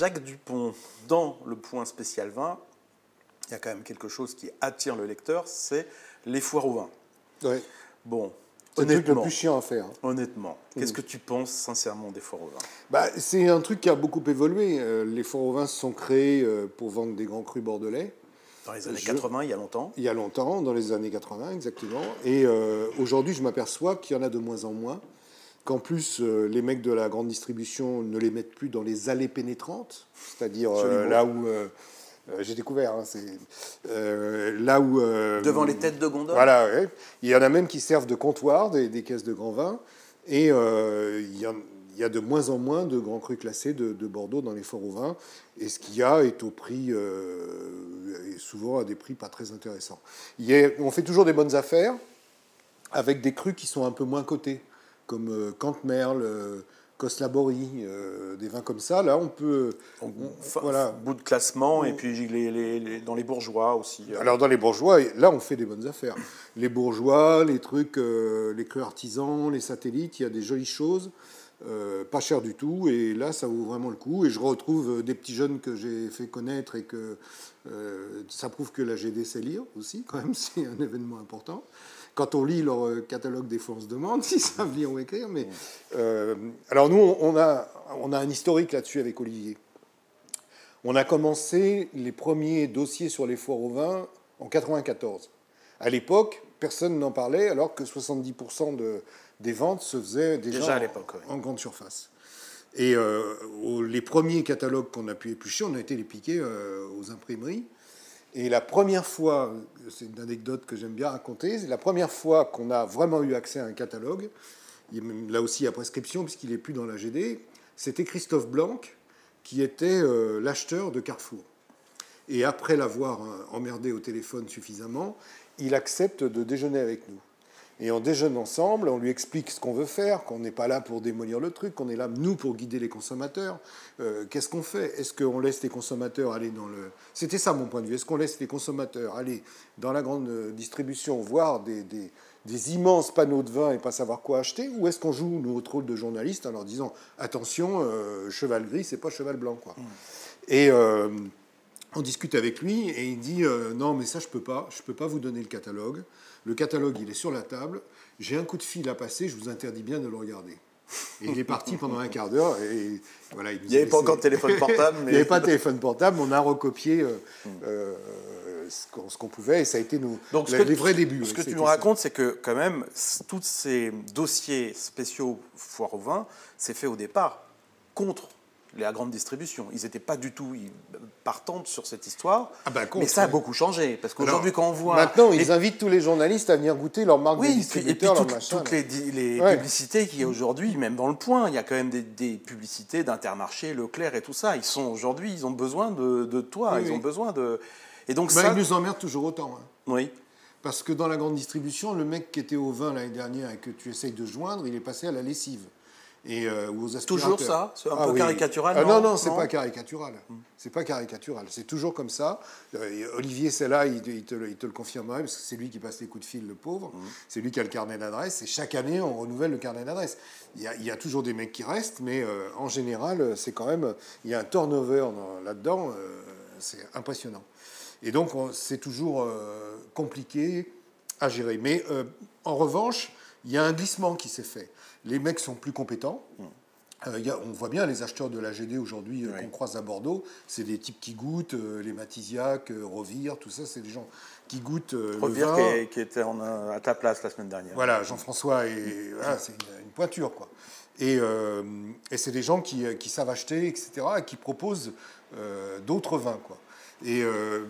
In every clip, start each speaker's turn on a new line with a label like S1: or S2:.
S1: Jacques Dupont, dans le point spécial vin, il y a quand même quelque chose qui attire le lecteur, c'est les foires au vin.
S2: Ouais.
S1: Bon,
S2: C'est le
S1: honnêtement,
S2: plus chiant à faire.
S1: honnêtement, qu'est-ce que tu penses sincèrement des foires au vin?
S2: Bah, c'est un truc qui a beaucoup évolué. Euh, les foires au vin se sont créés euh, pour vendre des grands crus bordelais.
S1: Dans les années
S2: Je-
S1: 80, il y a longtemps.
S2: Il y a longtemps, dans les années 80 exactement. Et euh, aujourd'hui, je m'aperçois qu'il y en a de moins en moins. Qu'en plus, euh, les mecs de la grande distribution ne les mettent plus dans les allées pénétrantes, c'est-à-dire euh, là où. euh, j'ai découvert, hein, c'est euh, là où. euh,
S1: Devant les têtes de gondole
S2: Voilà, ouais. il y en a même qui servent de comptoir, des, des caisses de grands vins. Et euh, il, y en- il y a de moins en moins de grands crus classés de, de Bordeaux dans les forts au vin. Et ce qu'il y a est au prix, et souvent à des prix pas très intéressants. Il y a- on fait toujours des bonnes affaires avec des crus qui sont un peu moins cotés, comme euh, Cantemerle, euh, Coslabori, euh, des vins comme ça. Là, on peut. on- voilà.
S1: bout de classement, et puis les, les- les- dans les bourgeois aussi. euh.
S2: Alors dans les bourgeois, là on fait des bonnes affaires. Les bourgeois, les trucs, euh, les crus artisans, les satellites, il y a des jolies choses, euh, pas cher du tout, et là ça vaut vraiment le coup. Et je retrouve euh, des petits jeunes que j'ai fait connaître et que euh, ça prouve que la GD sait lire aussi, quand même, c'est un événement important. Quand on lit leur euh, catalogue des fois on se demande s'ils savent lire ou écrire. Mais euh, alors nous on a on a un historique là-dessus avec Olivier. On a commencé les premiers dossiers sur les foires au vin en 94. À l'époque, personne n'en parlait, alors que 70% de, des ventes se faisaient déjà,
S1: Déjà à
S2: en-
S1: l'époque, oui.
S2: en, grande surface. Et euh, les premiers catalogues qu'on a pu éplucher, on a été les piquer euh, aux imprimeries. Et la première fois, c'est une anecdote que j'aime bien raconter, c'est la première fois qu'on a vraiment eu accès à un catalogue, là aussi à prescription, puisqu'il n'est plus dans la GD, c'était Christophe Blanc, qui était euh, l'acheteur de Carrefour. Et après l'avoir euh, emmerdé au téléphone suffisamment, il accepte de déjeuner avec nous. Et on déjeune ensemble, on lui explique ce qu'on veut faire, qu'on n'est pas là pour démolir le truc, qu'on est là, nous, pour guider les consommateurs. Euh, Qu'est-ce qu'on fait? Est-ce qu'on laisse les consommateurs aller dans le... C'était ça mon point de vue. Est-ce qu'on laisse les consommateurs aller dans la grande euh, distribution, voir des, des- des immenses panneaux de vin et pas savoir quoi acheter? Ou est-ce qu'on joue notre rôle de journaliste en leur disant, attention, euh, cheval gris, c'est pas cheval blanc quoi. Et... euh, on discute avec lui et il dit euh, non mais ça je peux pas, je peux pas vous donner le catalogue. Le catalogue il est sur la table. J'ai un coup de fil à passer, je vous interdis bien de le regarder. Et il est parti pendant un quart d'heure et voilà.
S1: Il n'y avait pas encore de téléphone portable,
S2: il n'y avait pas de téléphone portable. On a recopié euh, euh, ce qu'on pouvait et ça a été nos,
S1: Donc,
S2: la- les vrais débuts.
S1: Ce que tu nous racontes, c'est que quand même, tous ces dossiers spéciaux foire au vin, c'est fait au départ contre la grande distribution. Ils n'étaient pas du tout partants sur cette histoire.
S2: Ah bah,
S1: mais ça a beaucoup changé. Parce qu'aujourd'hui, quand on voit.
S2: Maintenant, ils
S1: les-
S2: invitent tous les journalistes à venir goûter leur marque de
S1: Oui, et puis, et puis
S2: distributeur, leur
S1: toutes,
S2: machin.
S1: toutes
S2: là.
S1: les, les
S2: Ouais.
S1: publicités qu'il y a aujourd'hui, même dans le point, il y a quand même des, des publicités d'Intermarché, Leclerc et tout ça. Ils sont aujourd'hui, ils ont besoin de, de toi,
S2: Oui,
S1: ils
S2: oui.
S1: ont besoin de. Et donc
S2: Bah,
S1: ça.
S2: ils nous emmerdent toujours autant. hein.
S1: Oui.
S2: Parce que dans la grande distribution, le mec qui était au vin l'année dernière et que tu essayes de joindre, il est passé à la lessive. Et, euh, aux.
S1: Toujours ça C'est un peu caricatural,
S2: Ah,
S1: non
S2: Non, non, c'est pas caricatural. C'est pas caricatural. C'est toujours comme ça. Euh, Olivier, c'est là, il, il te, le- il te le confirmerait, parce que c'est lui qui passe les coups de fil, le pauvre. C'est lui qui a le carnet d'adresse. Et chaque année, on renouvelle le carnet d'adresse. Il y, a, il y a toujours des mecs qui restent, mais euh, en général, c'est quand même. Il y a un turnover dans- là-dedans. euh, c'est impressionnant. Et donc, on- c'est toujours compliqué à gérer. Mais en revanche, il y a un glissement qui s'est fait. Les mecs sont plus compétents. Euh, il y a- on voit bien les acheteurs de la GD aujourd'hui euh,
S1: Oui.
S2: qu'on croise à Bordeaux, c'est des types qui goûtent, euh, les Matisiac, Rovire, tout ça, c'est des gens qui goûtent vin.
S1: qui, est- qui était en, à ta place la semaine dernière.
S2: Voilà, Jean-François, et voilà, c'est une, une pointure, quoi. Et, et c'est des gens qui, qui savent acheter, etc., et qui proposent d'autres vins, quoi. Et euh,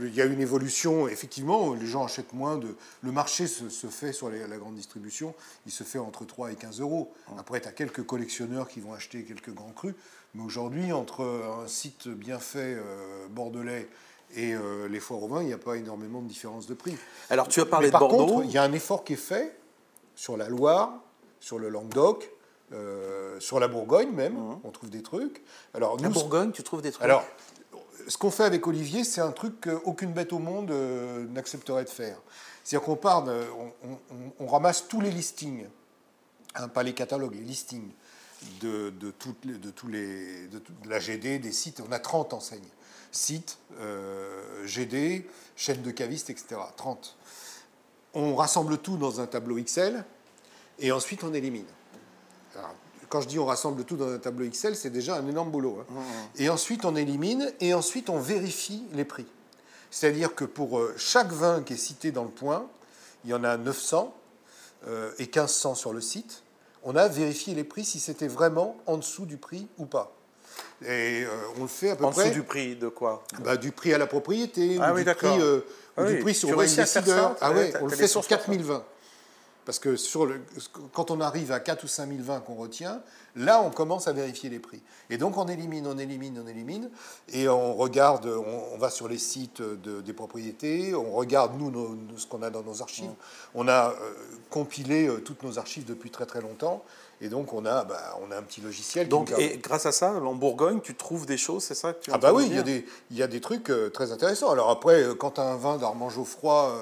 S2: il y a une évolution, effectivement, les gens achètent moins de... Le marché se, se fait sur les- la grande distribution, il se fait entre 3 et 15 euros. Après, tu as quelques collectionneurs qui vont acheter quelques grands crus, mais aujourd'hui, entre un site bien fait euh, bordelais et euh, les foires au vin, il n'y a pas énormément de différence de prix.
S1: Alors tu as parlé
S2: Mais
S1: de
S2: par
S1: Bordeaux.
S2: contre, il y a un effort qui est fait sur la Loire, sur le Languedoc, euh, sur la Bourgogne même. On trouve des trucs. Alors,
S1: La Bourgogne, tu trouves des trucs?
S2: Alors, ce qu'on fait avec Olivier, c'est un truc qu'aucune bête au monde euh, n'accepterait de faire. C'est-à-dire qu'on part, on, ramasse tous les listings, hein, pas les catalogues, les listings. de, de tous les, de, la GD, des sites. On a 30 enseignes. Sites, euh, GD, chaîne de cavistes, etc. 30. On rassemble tout dans un tableau Excel et ensuite on élimine. Quand je dis on rassemble tout dans un tableau Excel, c'est déjà un énorme boulot. Hein. Mmh, mmh. Et ensuite on élimine et ensuite on vérifie les prix. C'est-à-dire que pour euh, chaque vin qui est cité dans le point, il y en a 900 euh, et 1500 sur le site. On a vérifié les prix si c'était vraiment en dessous du prix ou pas. Et euh, on le fait à peu
S1: près. En dessous du prix de quoi?
S2: Bah, Du prix à la propriété, ah ou du, prix, ah du prix sur le décideur. Ah ouais, on le fait sur 4020. Parce que sur le, quand on arrive à 4 ou 5 020 qu'on retient, là, on commence à vérifier les prix. Et donc, on élimine, on élimine, on élimine, et on regarde, on, va sur les sites des propriétés, on regarde, nous, ce qu'on a dans nos archives. On a euh, compilé euh, toutes nos archives depuis très très longtemps, et donc, on a, bah, on a un petit logiciel.
S1: Donc, et grâce à ça, en Bourgogne, tu trouves des choses, c'est ça que tu
S2: Ah, bah oui, il y, a des, il y a des trucs euh, très intéressants. Alors, après, quand tu as un vin d'Armand Geoffroy.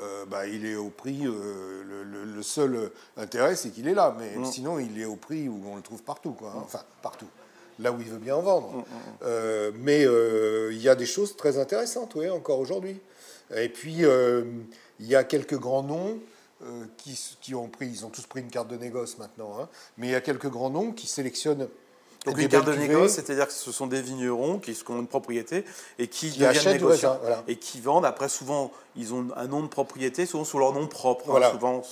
S2: Euh, bah, il est au prix. Euh, le, seul intérêt, c'est qu'il est là. Mais mm. sinon, il est au prix où on le trouve partout. Quoi, hein. Enfin, partout. Là où il veut bien en vendre. Mm, mm, euh, mais il y a des choses très intéressantes, oui, encore aujourd'hui. Et puis, il y a quelques grands noms. qui, qui, ont pris, ils ont tous pris une carte de négoce maintenant, hein. mais il y a quelques grands noms qui sélectionnent
S1: donc une carte de négoce, c'est-à-dire que ce sont des vignerons qui ont une propriété et qui, deviennent négociants et qui vendent. Après, souvent, ils ont un nom de propriété, souvent sous leur nom propre. Hein,
S2: voilà.
S1: souvent,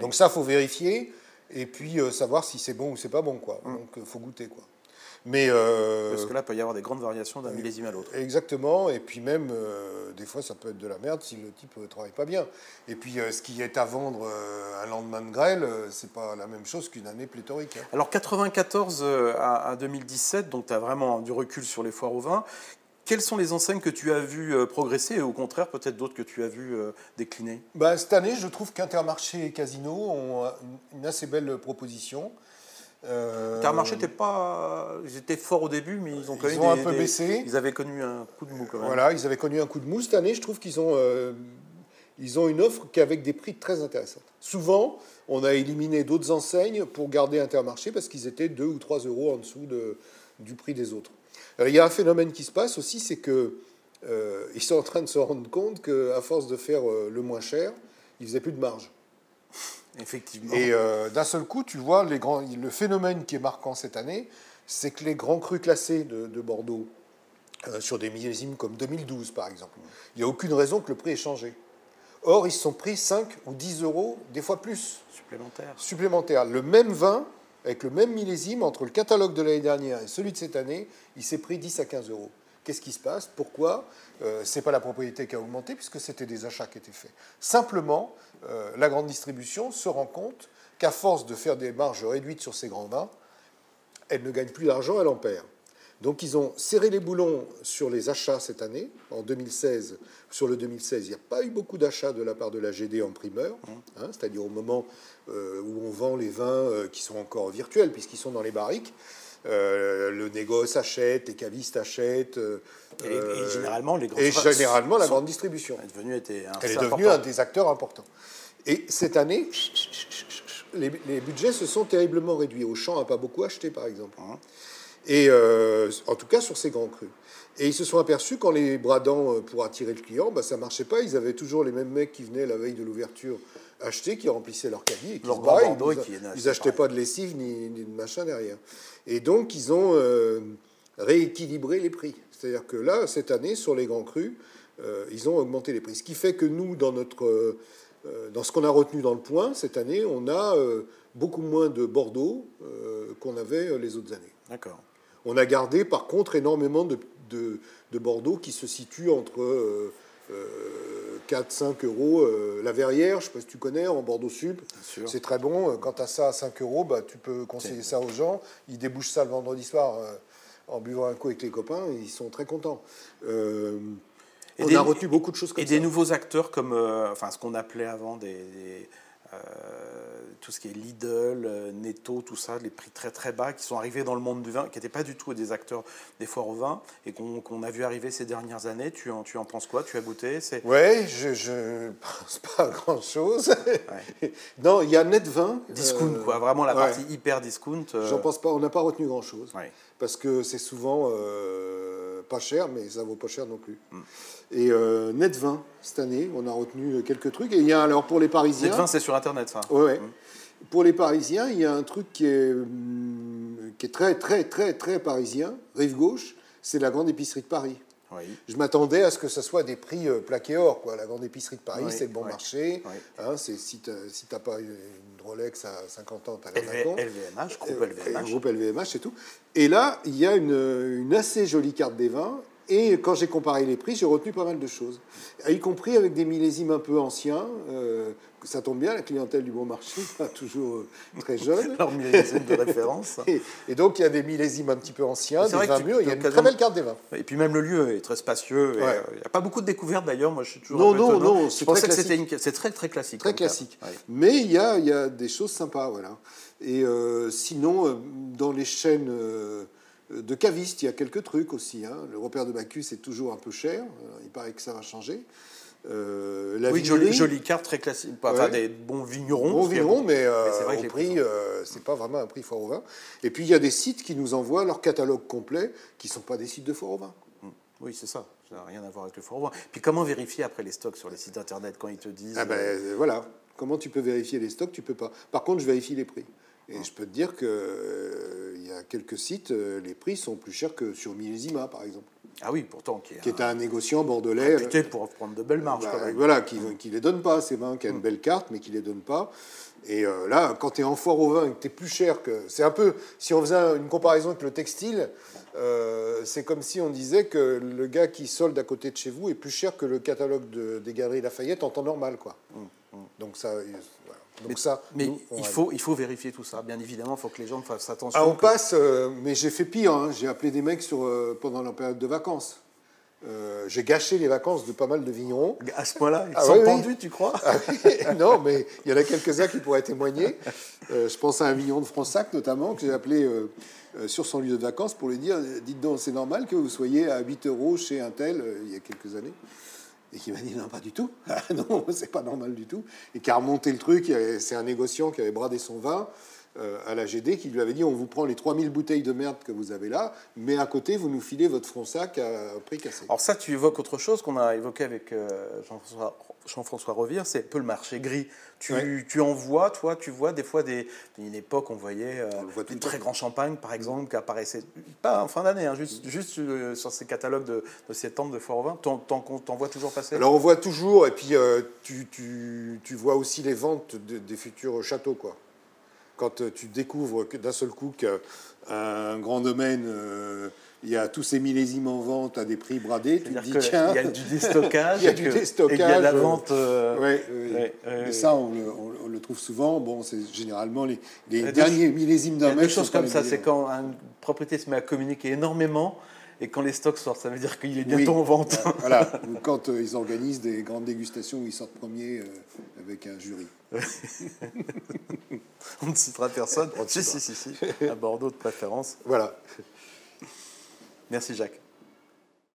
S2: Donc ça, faut vérifier et puis euh, savoir si c'est bon ou c'est pas bon, quoi. Hum. Donc, il euh, faut goûter, quoi.
S1: Mais euh, Parce que là, il peut y avoir des grandes variations d'un millésime à l'autre.
S2: Exactement, et puis même, euh, des fois, ça peut être de la merde si le type ne travaille pas bien. Et puis, euh, ce qui est à vendre un lendemain de grêle, c'est pas la même chose qu'une année pléthorique. Hein.
S1: Alors, 94 à, 2017, donc tu as vraiment du recul sur les foires au vin. Quelles sont les enseignes que tu as vues progresser et au contraire peut-être d'autres que tu as vues décliner?
S2: Bah, Cette année, je trouve qu'Intermarché et Casino ont une assez belle proposition.
S1: Euh, Intermarché n'était pas, ils étaient forts au début, mais ils ont
S2: quand même un peu baissé.
S1: Ils avaient connu un coup de mou quand même.
S2: Voilà, ils avaient connu un coup de mou cette année. Je trouve qu'ils ont, euh, ils ont une offre qui avec des prix très intéressants. Souvent, on a éliminé d'autres enseignes pour garder Intermarché parce qu'ils étaient 2 ou 3 euros en dessous de, du prix des autres. il y a un phénomène qui se passe aussi, c'est que euh, ils sont en train de se rendre compte qu'à force de faire le moins cher, ils faisaient plus de marge.
S1: Effectivement.
S2: Et euh, d'un seul coup, tu vois, les grands, le phénomène qui est marquant cette année, c'est que les grands crus classés de, Bordeaux, euh, sur des millésimes comme 2012 par exemple, il n'y a aucune raison que le prix ait changé. Or, ils se sont pris 5 ou 10 euros, des fois plus.
S1: Supplémentaires.
S2: Supplémentaires. Le même vin, avec le même millésime, entre le catalogue de l'année dernière et celui de cette année, il s'est pris 10 à 15 euros. Qu'est-ce qui se passe Pourquoi euh, Ce n'est pas la propriété qui a augmenté, puisque c'était des achats qui étaient faits. Simplement, euh, la grande distribution se rend compte qu'à force de faire des marges réduites sur ces grands vins, elle ne gagne plus d'argent, elle en perd. Donc ils ont serré les boulons sur les achats cette année. En 2016, sur le 2016, il n'y a pas eu beaucoup d'achats de la part de la GD en primeur, hein, c'est-à-dire au moment euh, où on vend les vins qui sont encore virtuels puisqu'ils sont dans les barriques. Le négoce achète, les cavistes achètent.
S1: et, généralement, les
S2: et généralement, la grande distribution.
S1: Elle est devenue, était
S2: Elle est devenue un des acteurs importants. Et cette année, les, budgets se sont terriblement réduits. Auchan n'a pas beaucoup acheté, par exemple. Hein. Et euh, en tout cas sur ces grands crus. Et ils se sont aperçus qu'en les bradant euh, pour attirer le client, bah, ça ne marchait pas. Ils avaient toujours les mêmes mecs qui venaient la veille de l'ouverture acheter, qui remplissaient leur caddie et qui Ils n'achetaient pas de lessive ni, de machin derrière. Et donc ils ont euh, rééquilibré les prix. C'est-à-dire que là, cette année, sur les grands crus, ils ont augmenté les prix. Ce qui fait que nous, dans notre euh, dans ce qu'on a retenu dans le point, cette année, on a euh, beaucoup moins de Bordeaux euh, qu'on avait les autres années.
S1: D'accord.
S2: On a gardé, par contre, énormément de, de, Bordeaux qui se situent entre 4-5 euros. la Verrière, je ne sais pas si tu connais, en Bordeaux Sud, c'est très bon. Quand tu as ça à 5 euros, bah, tu peux conseiller ça aux gens. Ils débouchent ça le vendredi soir en buvant un coup avec les copains, ils sont très contents on a retenu beaucoup de choses comme
S1: et ça. Et des nouveaux acteurs comme euh, enfin, ce qu'on appelait avant des, euh, tout ce qui est Lidl, euh, Netto, tout ça, les prix très très bas qui sont arrivés dans le monde du vin, qui n'étaient pas du tout des acteurs des foires au vin et qu'on a vu arriver ces dernières années. Tu en, tu en penses quoi? Tu as goûté?
S2: Oui, je ne pense pas à grand chose. non, il y a Net Vin.
S1: Discount, quoi, vraiment la partie hyper discount.
S2: J'en pense pas, on n'a pas retenu grand chose. Parce que c'est souvent pas cher, mais ça vaut pas cher non plus. Mm. Et euh, Net 20, cette année, on a retenu quelques trucs. Et il y a alors pour les Parisiens.
S1: Net 20, c'est sur Internet, ça
S2: Ouais. Mm. Pour les Parisiens, il y a un truc qui est, mm, qui est très, très, très, très parisien, rive gauche, c'est la grande épicerie de Paris. Oui. Je m'attendais à ce que ce soit des prix euh, plaqués or. Quoi. La grande épicerie de Paris, c'est le bon marché. Hein, c'est, si tu n'as pas une Rolex à 50 ans, tu as
S1: la LVMH, groupe LVMH.
S2: Groupe LVMH, c'est tout. Et là, il y a une, une assez jolie carte des vins et quand j'ai comparé les prix, j'ai retenu pas mal de choses, y compris avec des millésimes un peu anciens. Euh, ça tombe bien, la clientèle du bon marché, pas toujours euh, très jeune.
S1: Leur millésime de référence.
S2: Et, donc il y a des millésimes un petit peu anciens, des vins mûrs. Il y a une très belle carte des vins.
S1: Et puis même le lieu est très spacieux. Euh, il n'y a pas beaucoup de découvertes d'ailleurs. Moi, je suis toujours.
S2: Non, non, non.
S1: Je pensais que c'était c'est très très classique.
S2: Très classique. Mais il y a, il y a des choses sympas, voilà. Et sinon, dans les chaînes de caviste, il y a quelques trucs aussi. Hein. Le repère de Bacchus est toujours un peu cher. Euh, il paraît que ça va changer.
S1: Euh, la oui, jolie, jolie, carte très classique. Enfin, des bons vignerons.
S2: Bons vignerons, mais, euh, c'est vrai que prix, c'est pas vraiment un prix fort au vin. Et puis il y a des sites qui nous envoient leur catalogue complet, qui sont pas des sites de fort au vin.
S1: Mmh. Oui, c'est ça. Ça n'a rien à voir avec le fort au vin. Puis comment vérifier après les stocks sur les sites internet quand ils te disent
S2: Ah ben voilà. Comment tu peux vérifier les stocks Tu peux pas. Par contre, je vérifie les prix. Et je peux te dire euh, y a quelques sites, euh, les prix sont plus chers que sur Millésima, par exemple.
S1: Ah oui, pourtant. Qui
S2: est, qui est un, négociant bordelais.
S1: Réputé euh, pour prendre de belles marges.
S2: Bah, voilà, qui ne les donne pas, ces vins, qui a une mm. belle carte, mais qui ne les donne pas. Et là, quand tu es en foire au vin et que tu es plus cher que. C'est un peu. Si on faisait une comparaison avec le textile, c'est comme si on disait que le gars qui solde à côté de chez vous est plus cher que le catalogue de, des Galeries Lafayette en temps normal, quoi. Mm, mm. Donc ça,
S1: mais, ça, mais il, faut, il faut vérifier tout ça, bien évidemment, il faut que les gens fassent attention.
S2: Ah, on passe, euh, mais j'ai fait pire, hein. j'ai appelé des mecs sur, euh, pendant la période de vacances. Euh, j'ai gâché les vacances de pas mal de vignerons.
S1: À ce point-là, ils ah sont pendus, tu crois
S2: ah Non, mais il y en a quelques-uns qui pourraient témoigner. je pense à un vigneron de Fronsac, notamment, que j'ai appelé sur son lieu de vacances pour lui dire Dites donc, c'est normal que vous soyez à 8 euros chez un tel, il y a quelques années. Et qui m'a dit non, pas du tout. Non, c'est pas normal du tout. Et qui a remonté le truc. C'est un négociant qui avait bradé son vin à la GD qui lui avait dit on vous prend les 3000 bouteilles de merde que vous avez là, mais à côté, vous nous filez votre front sac à prix cassé.
S1: Alors, ça, tu évoques autre chose qu'on a évoqué avec euh, Jean-François Jean-François Revire, c'est un peu le marché gris. Tu, tu, en vois, toi, tu vois des fois des. Une époque, on voyait euh, des très grands champagnes, par exemple, qui apparaissaient, pas en fin d'année, hein, juste, juste euh, sur ces catalogues de, de septembre de Foire Vin. T'en vois toujours passer?
S2: Alors, on voit toujours, et puis euh, tu, tu, tu, vois aussi les ventes des futurs châteaux, quoi. Quand tu découvres d'un seul coup qu'un grand domaine il y a tous ces millésimes en vente à des prix bradés. Tu dis,
S1: tiens. Il y a du déstockage.
S2: il y a du déstockage. il y
S1: a la vente.
S2: Euh, ça, on le, trouve souvent. Bon, c'est généralement les, derniers millésimes d'un mètre.
S1: Des choses comme ça, c'est quand une propriété se met à communiquer énormément. Et quand les stocks sortent, ça veut dire qu'il est bientôt en vente.
S2: voilà, ou quand euh, ils organisent des grandes dégustations où ils sortent premiers euh, avec un jury.
S1: on ne citera personne. si, si, si, si, à Bordeaux de préférence.
S2: Voilà.
S1: Merci Jacques.